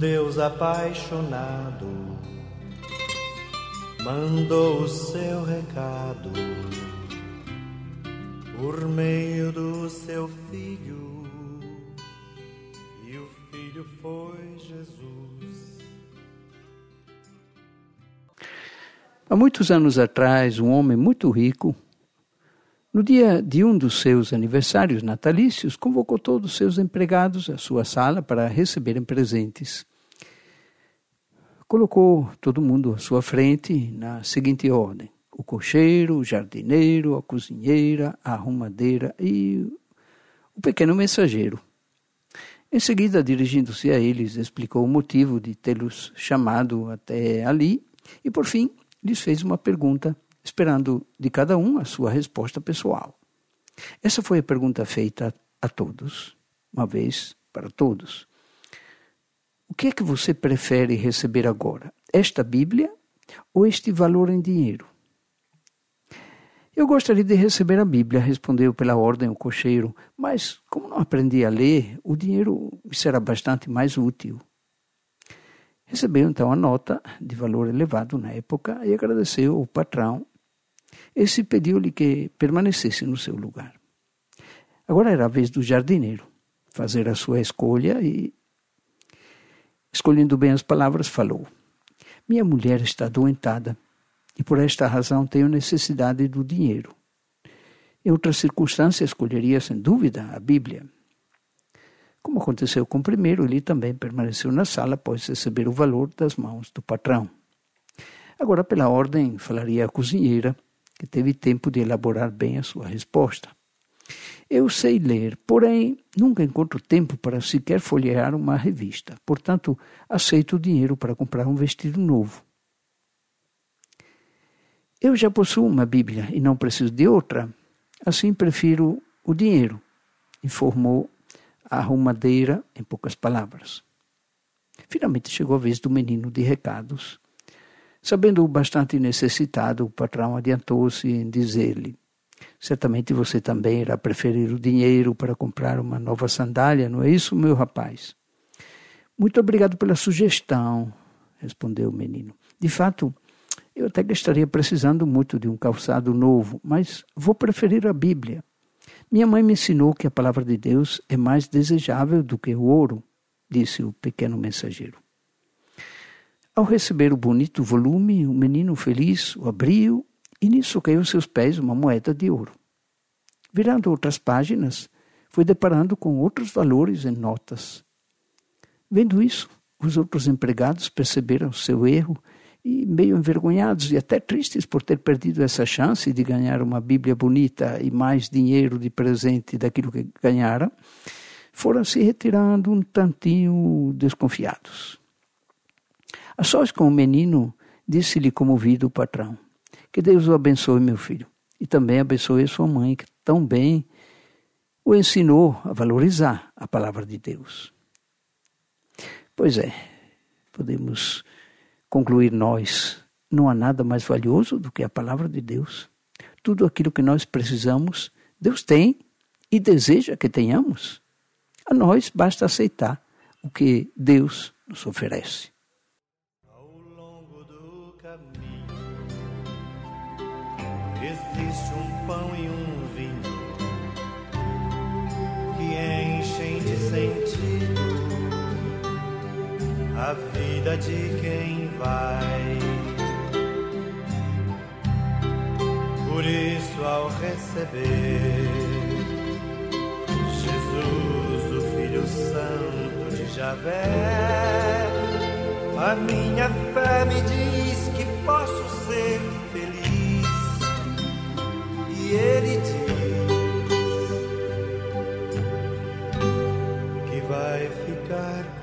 Deus apaixonado mandou o seu recado por meio do seu filho, e o filho foi Jesus. Há muitos anos atrás, um homem muito rico, no dia de um dos seus aniversários natalícios, convocou todos os seus empregados à sua sala para receberem presentes. Colocou todo mundo à sua frente na seguinte ordem: o cocheiro, o jardineiro, a cozinheira, a arrumadeira e o pequeno mensageiro. Em seguida, dirigindo-se a eles, explicou o motivo de tê-los chamado até ali e, por fim, lhes fez uma pergunta, esperando de cada um a sua resposta pessoal. Essa foi a pergunta feita a todos, uma vez para todos. O que é que você prefere receber agora? Esta Bíblia ou este valor em dinheiro? Eu gostaria de receber a Bíblia, respondeu pela ordem o cocheiro, mas como não aprendi a ler, o dinheiro me será bastante mais útil. Recebeu então a nota de valor elevado na época e agradeceu ao patrão. Esse pediu-lhe que permanecesse no seu lugar. Agora era a vez do jardineiro fazer a sua escolha e Escolhendo bem as palavras, falou: Minha mulher está adoentada e por esta razão tenho necessidade do dinheiro. Em outras circunstâncias, escolheria sem dúvida a Bíblia. Como aconteceu com o primeiro, ele também permaneceu na sala após receber o valor das mãos do patrão. Agora, pela ordem, falaria a cozinheira, que teve tempo de elaborar bem a sua resposta. Eu sei ler, porém nunca encontro tempo para sequer folhear uma revista. Portanto, aceito o dinheiro para comprar um vestido novo. Eu já possuo uma Bíblia e não preciso de outra. Assim prefiro o dinheiro, informou a arrumadeira em poucas palavras. Finalmente chegou a vez do menino de recados. Sabendo-o bastante necessitado, o patrão adiantou-se em dizer-lhe: Certamente você também irá preferir o dinheiro para comprar uma nova sandália, não é isso, meu rapaz? Muito obrigado pela sugestão, respondeu o menino. De fato, eu até que estaria precisando muito de um calçado novo, mas vou preferir a Bíblia. Minha mãe me ensinou que a palavra de Deus é mais desejável do que o ouro, disse o pequeno mensageiro. Ao receber o bonito volume, o menino feliz o abriu e nisso caiu aos seus pés uma moeda de ouro. Virando outras páginas, foi deparando com outros valores em notas. Vendo isso, os outros empregados perceberam seu erro e, meio envergonhados e até tristes por ter perdido essa chance de ganhar uma Bíblia bonita e mais dinheiro de presente daquilo que ganharam, foram se retirando um tantinho desconfiados. A sós com o menino, disse-lhe comovido o patrão: que Deus o abençoe, meu filho. E também abençoe sua mãe, que tão bem o ensinou a valorizar a palavra de Deus. Pois é, podemos concluir nós, não há nada mais valioso do que a palavra de Deus. Tudo aquilo que nós precisamos, Deus tem e deseja que tenhamos. A nós basta aceitar o que Deus nos oferece. Existe um pão e um vinho que enchem de sentido a vida de quem vai. Por isso, ao receber Jesus, o Filho Santo de Javé, a minha fé me diz que posso ser God.